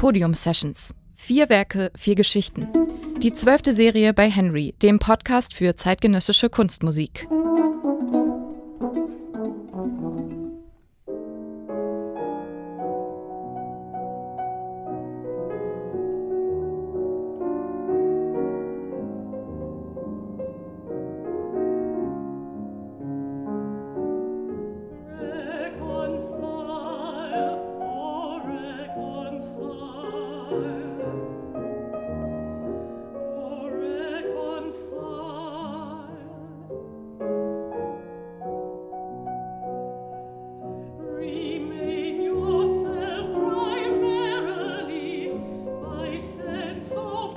Podium Sessions. Vier Werke, vier Geschichten. Die zwölfte Serie bei Henry, dem Podcast für zeitgenössische Kunstmusik.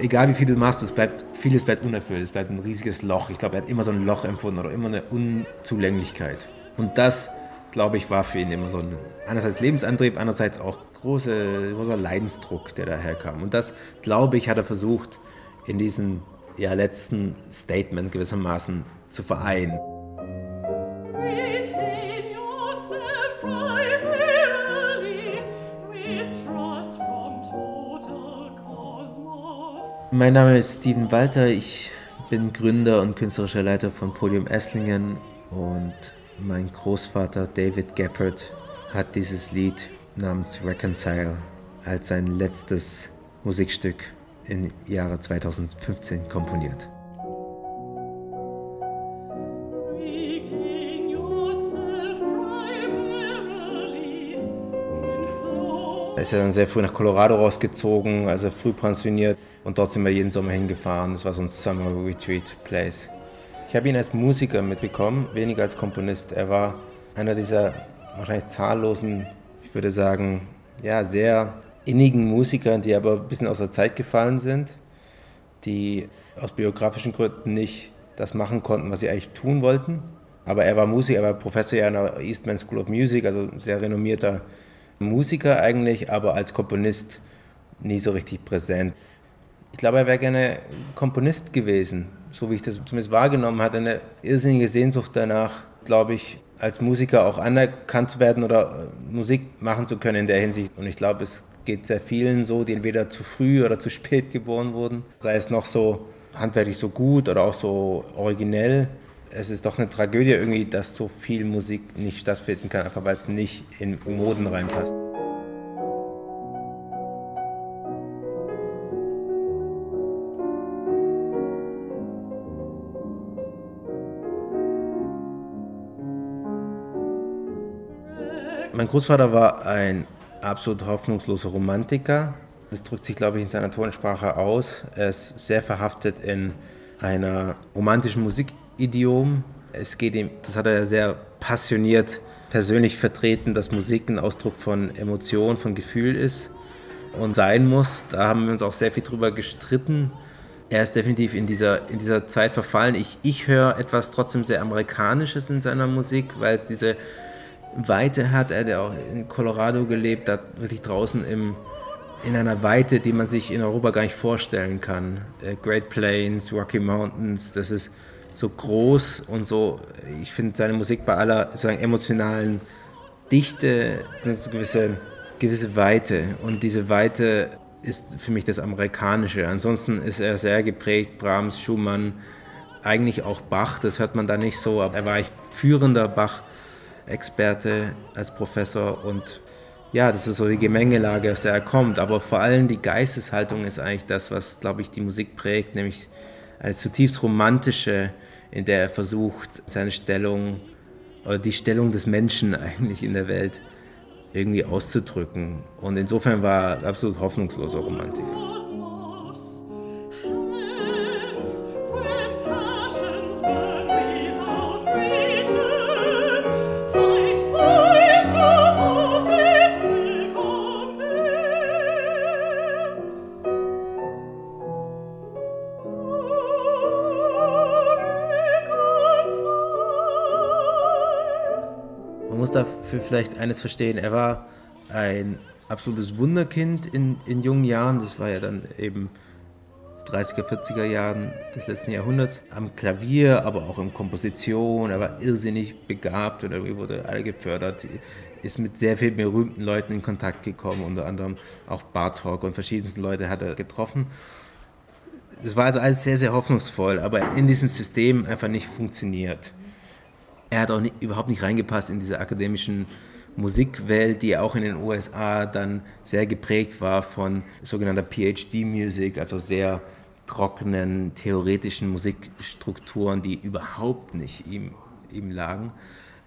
Egal wie viel du machst, es bleibt, vieles bleibt unerfüllt. Es bleibt ein riesiges Loch. Ich glaube, er hat immer so ein Loch empfunden oder immer eine Unzulänglichkeit. Und das, glaube ich, war für ihn immer so ein einerseits Lebensantrieb, andererseits auch große, großer Leidensdruck, der daherkam. Und das, glaube ich, hat er versucht, in diesem ja, letzten Statement gewissermaßen zu vereinen. Mein Name ist Steven Walter, ich bin Gründer und künstlerischer Leiter von Podium Esslingen und mein Großvater David Geppert hat dieses Lied namens Reconcile als sein letztes Musikstück im Jahre 2015 komponiert. Er ist ja dann sehr früh nach Colorado rausgezogen, also früh pensioniert und dort sind wir jeden Sommer hingefahren. Das war so ein Summer Retreat Place. Ich habe ihn als Musiker mitbekommen, weniger als Komponist. Er war einer dieser wahrscheinlich zahllosen, ich würde sagen, ja, sehr innigen Musiker, die aber ein bisschen aus der Zeit gefallen sind, die aus biografischen Gründen nicht das machen konnten, was sie eigentlich tun wollten. Aber er war Musiker, er war Professor ja an der Eastman School of Music, also sehr renommierter Musiker eigentlich, aber als Komponist nie so richtig präsent. Ich glaube, er wäre gerne Komponist gewesen, so wie ich das zumindest wahrgenommen hatte. Eine irrsinnige Sehnsucht danach, glaube ich, als Musiker auch anerkannt zu werden oder äh, Musik machen zu können in der Hinsicht. Und ich glaube, es geht sehr vielen so, die entweder zu früh oder zu spät geboren wurden, sei es noch so handwerklich so gut oder auch so originell es ist doch eine Tragödie irgendwie, dass so viel Musik nicht stattfinden kann, einfach weil es nicht in Moden reinpasst. Mein Großvater war ein absolut hoffnungsloser Romantiker. Das drückt sich, glaube ich, in seiner Tonsprache aus. Er ist sehr verhaftet in einer romantischen Musik Idiom. Es geht ihm, das hat er sehr passioniert persönlich vertreten, dass Musik ein Ausdruck von Emotion, von Gefühl ist und sein muss. Da haben wir uns auch sehr viel drüber gestritten. Er ist definitiv in dieser, in dieser Zeit verfallen. Ich, ich höre etwas trotzdem sehr Amerikanisches in seiner Musik, weil es diese Weite hat. Er hat auch in Colorado gelebt, da wirklich draußen im, in einer Weite, die man sich in Europa gar nicht vorstellen kann. Äh, Great Plains, Rocky Mountains, das ist so groß und so, ich finde seine Musik bei aller sozusagen emotionalen Dichte eine gewisse, gewisse Weite. Und diese Weite ist für mich das Amerikanische. Ansonsten ist er sehr geprägt, Brahms, Schumann, eigentlich auch Bach, das hört man da nicht so, aber er war eigentlich führender Bach-Experte als Professor. Und ja, das ist so die Gemengelage, aus der er kommt, aber vor allem die Geisteshaltung ist eigentlich das, was, glaube ich, die Musik prägt, nämlich eine zutiefst romantische, in der er versucht, seine Stellung oder die Stellung des Menschen eigentlich in der Welt irgendwie auszudrücken. Und insofern war er absolut hoffnungsloser Romantiker. Vielleicht eines verstehen. Er war ein absolutes Wunderkind in, in jungen Jahren. Das war ja dann eben 30er, 40er Jahren des letzten Jahrhunderts am Klavier, aber auch in Komposition. Er war irrsinnig begabt und irgendwie wurde alle gefördert. Ist mit sehr vielen berühmten Leuten in Kontakt gekommen, unter anderem auch Bartok und verschiedensten Leute hat er getroffen. Das war also alles sehr, sehr hoffnungsvoll, aber in diesem System einfach nicht funktioniert. Er hat auch nicht, überhaupt nicht reingepasst in diese akademischen Musikwelt, die auch in den USA dann sehr geprägt war von sogenannter PhD-Music, also sehr trockenen theoretischen Musikstrukturen, die überhaupt nicht ihm, ihm lagen.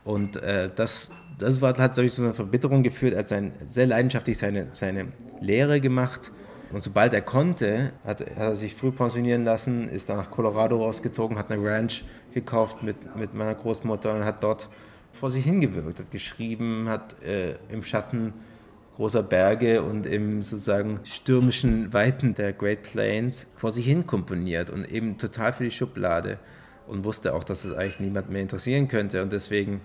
Und äh, das, das war, hat zu einer Verbitterung geführt. Er hat sein, sehr leidenschaftlich seine, seine Lehre gemacht. Und sobald er konnte, hat, hat, er sich früh pensionieren lassen, ist dann nach Colorado rausgezogen, hat eine Ranch gekauft mit, mit meiner Großmutter und hat dort vor sich hingewirkt, hat geschrieben, hat äh, im Schatten großer Berge und im sozusagen stürmischen Weiten der Great Plains vor sich hin komponiert und eben total für die Schublade und wusste auch, dass es eigentlich niemand mehr interessieren könnte und deswegen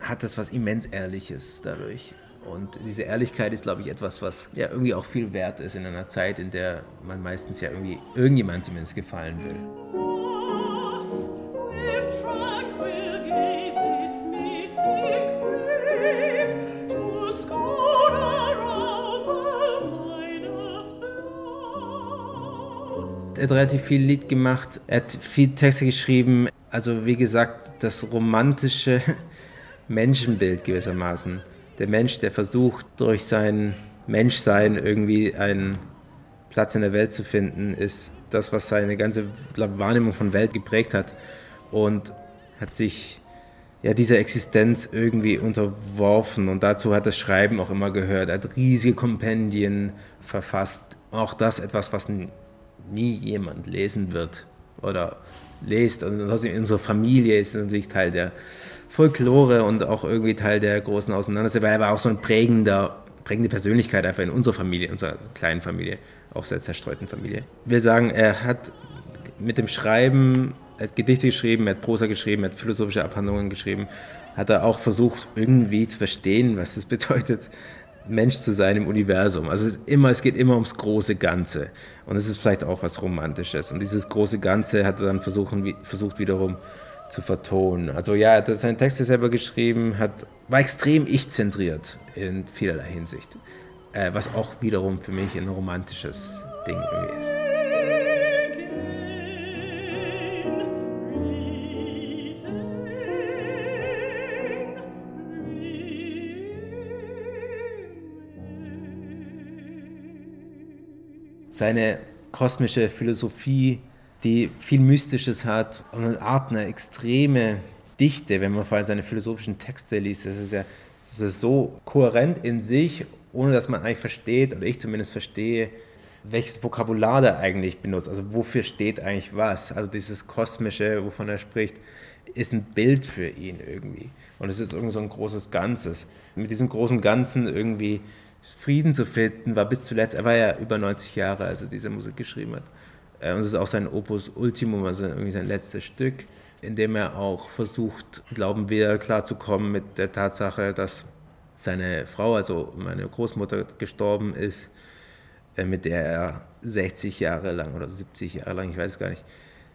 hat das was immens Ehrliches dadurch. Und diese Ehrlichkeit ist, glaube ich, etwas, was ja irgendwie auch viel wert ist in einer Zeit, in der man meistens ja irgendwie irgendjemand zumindest gefallen will. Er hat relativ viel Lied gemacht, er hat viel Texte geschrieben. Also wie gesagt, das romantische Menschenbild gewissermaßen. Der Mensch, der versucht, durch sein Menschsein irgendwie einen Platz in der Welt zu finden, ist das, was seine ganze Wahrnehmung von Welt geprägt hat. Und hat sich ja, dieser Existenz irgendwie unterworfen. Und dazu hat das Schreiben auch immer gehört. Er hat riesige Kompendien verfasst. Auch das etwas, was nie jemand lesen wird oder lest. Und in unserer Familie ist natürlich Teil der Folklore und auch irgendwie Teil der großen Auseinandersetzung, weil er war auch so ein prägender, prägende Persönlichkeit einfach in unserer Familie, in unserer kleinen Familie, auch sehr zerstreuten Familie. Wir sagen, er hat mit dem Schreiben, er hat Gedichte geschrieben, er hat Prosa geschrieben, er hat philosophische Abhandlungen geschrieben, hat er auch versucht, irgendwie zu verstehen, was es bedeutet, Mensch zu sein im Universum. Also es, immer, es geht immer ums große Ganze. Und es ist vielleicht auch was Romantisches. Und dieses große Ganze hat er dann versuchen, versucht wiederum zu vertonen. Also ja, er hat seine Texte selber geschrieben, hat, war extrem ich-zentriert in vielerlei Hinsicht. Äh, was auch wiederum für mich ein romantisches Ding irgendwie ist. seine kosmische Philosophie, die viel Mystisches hat und eine Art, eine extreme Dichte, wenn man vor allem seine philosophischen Texte liest. Das ist ja das ist so kohärent in sich, ohne dass man eigentlich versteht, oder ich zumindest verstehe, welches Vokabular er eigentlich benutzt. Also wofür steht eigentlich was? Also dieses Kosmische, wovon er spricht, ist ein Bild für ihn irgendwie. Und es ist irgendwie so ein großes Ganzes. Mit diesem großen Ganzen irgendwie Frieden zu finden, war bis zuletzt, er war ja über 90 Jahre, als er diese Musik geschrieben hat. Äh, und es ist auch sein Opus Ultimum, also irgendwie sein letztes Stück, in dem er auch versucht, glauben wir, klarzukommen mit der Tatsache, dass seine Frau, also meine Großmutter, gestorben ist, äh, mit der er 60 Jahre lang oder 70 Jahre lang, ich weiß gar nicht,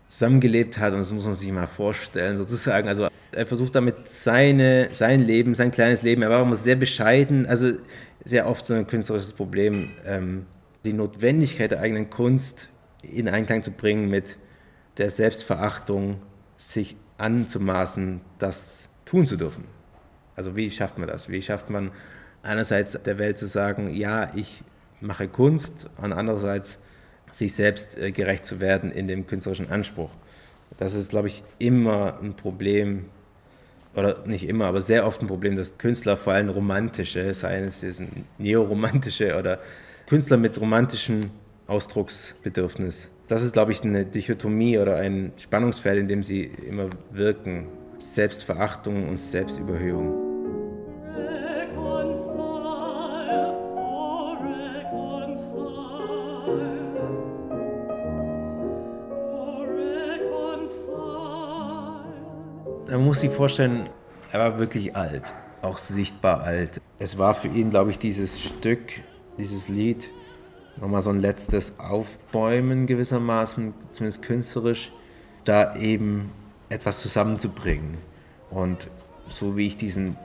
zusammengelebt hat. Und das muss man sich mal vorstellen, sozusagen. Also er versucht damit seine, sein Leben, sein kleines Leben, er war immer sehr bescheiden. Also sehr oft so ein künstlerisches Problem, ähm, die Notwendigkeit der eigenen Kunst in Einklang zu bringen mit der Selbstverachtung, sich anzumaßen, das tun zu dürfen. Also wie schafft man das? Wie schafft man einerseits der Welt zu sagen, ja, ich mache Kunst, und andererseits sich selbst äh, gerecht zu werden in dem künstlerischen Anspruch. Das ist, glaube ich, immer ein Problem oder nicht immer, aber sehr oft ein Problem, dass Künstler vor allem romantische, seien es neoromantische oder Künstler mit romantischem Ausdrucksbedürfnis. Das ist, glaube ich, eine Dichotomie oder ein Spannungsfeld, in dem sie immer wirken. Selbstverachtung und Selbstüberhöhung. man muss sich vorstellen, er war wirklich alt, auch sichtbar alt. Es war für ihn, glaube ich, dieses Stück, dieses Lied nochmal so ein letztes Aufbäumen gewissermaßen, zumindest künstlerisch, da eben etwas zusammenzubringen. Und so wie ich diesen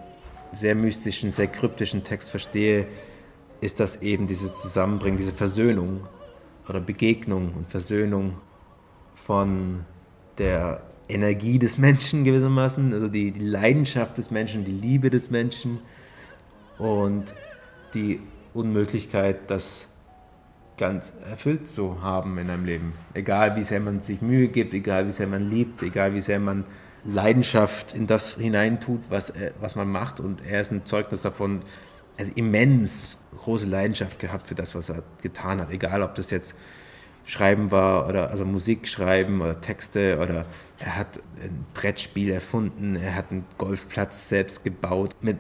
sehr mystischen, sehr kryptischen Text verstehe, ist das eben dieses Zusammenbringen, diese Versöhnung oder Begegnung und Versöhnung von der Energie des Menschen gewissermaßen, also die, die Leidenschaft des Menschen, die Liebe des Menschen und die Unmöglichkeit, das ganz erfüllt zu haben in einem Leben. Egal wie sehr man sich Mühe gibt, egal wie sehr man liebt, egal wie sehr man Leidenschaft in das hineintut, was, was man macht. Und er ist ein Zeugnis davon, also immens große Leidenschaft gehabt für das, was er getan hat. Egal, ob das jetzt Schreiben war oder also Musik schreiben oder Texte oder er hat ein Brettspiel erfunden, er hat einen Golfplatz selbst gebaut mit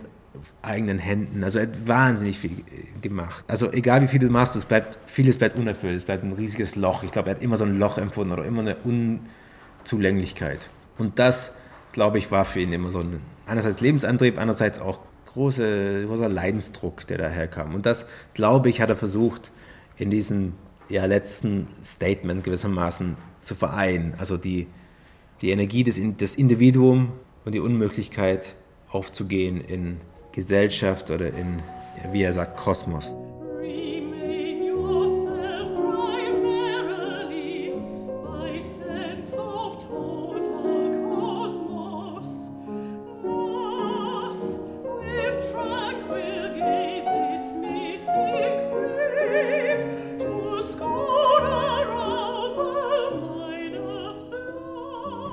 eigenen Händen. Also er hat wahnsinnig viel gemacht. Also egal wie viel du machst, es bleibt, vieles bleibt unerfüllt, es bleibt ein riesiges Loch. Ich glaube, er hat immer so ein Loch empfunden oder immer eine Unzulänglichkeit. Und das, glaube ich, war für ihn immer so ein einerseits Lebensantrieb, andererseits auch große, großer Leidensdruck, der daherkam. Und das, glaube ich, hat er versucht, in diesem ja, letzten Statement gewissermaßen zu vereinen. Also die, die Energie des, des Individuums und die Unmöglichkeit aufzugehen in Gesellschaft oder in, wie er sagt, Kosmos.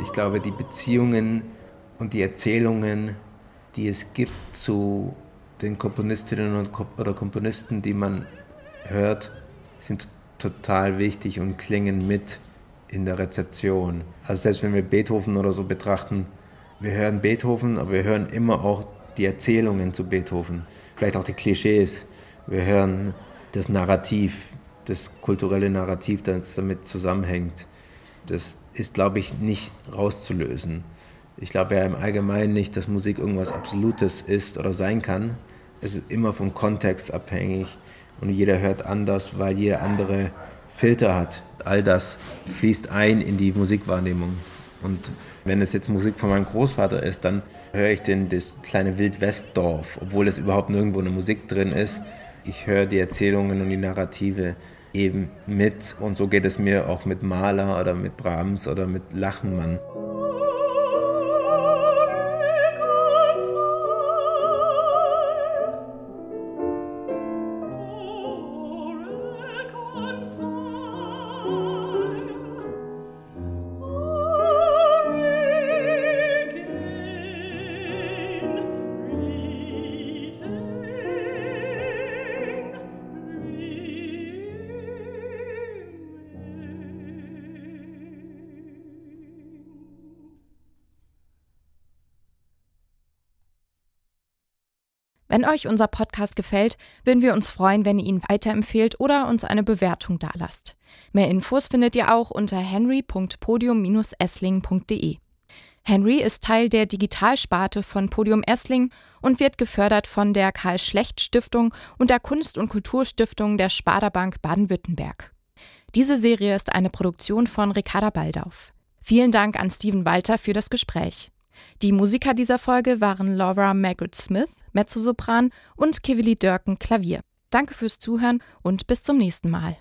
Ich glaube, die Beziehungen und die Erzählungen die es gibt zu den Komponistinnen und, oder Komponisten, die man hört, sind total wichtig und klingen mit in der Rezeption. Also selbst wenn wir Beethoven oder so betrachten, wir hören Beethoven, aber wir hören immer auch die Erzählungen zu Beethoven, vielleicht auch die Klischees. Wir hören das Narrativ, das kulturelle Narrativ, das damit zusammenhängt. Das ist, glaube ich, nicht rauszulösen. Ich glaube ja im Allgemeinen nicht, dass Musik irgendwas Absolutes ist oder sein kann. Es ist immer vom Kontext abhängig und jeder hört anders, weil jeder andere Filter hat. All das fließt ein in die Musikwahrnehmung. Und wenn es jetzt Musik von meinem Großvater ist, dann höre ich den, das kleine Wildwestdorf, obwohl es überhaupt nirgendwo eine Musik drin ist. Ich höre die Erzählungen und die Narrative eben mit. Und so geht es mir auch mit Mahler oder mit Brahms oder mit Lachenmann. Wenn euch unser Podcast gefällt, würden wir uns freuen, wenn ihr ihn weiterempfehlt oder uns eine Bewertung dalasst. Mehr Infos findet ihr auch unter henry.podium-essling.de. Henry ist Teil der Digitalsparte von Podium Essling und wird gefördert von der Karl Schlecht Stiftung und der Kunst- und Kulturstiftung der Sparda Bank Baden-Württemberg. Diese Serie ist eine Produktion von Ricarda Baldauf. Vielen Dank an Steven Walter für das Gespräch. Die Musiker dieser Folge waren Laura Margaret Smith, Mezzosopran und Kivili Dörken Klavier. Danke fürs Zuhören und bis zum nächsten Mal.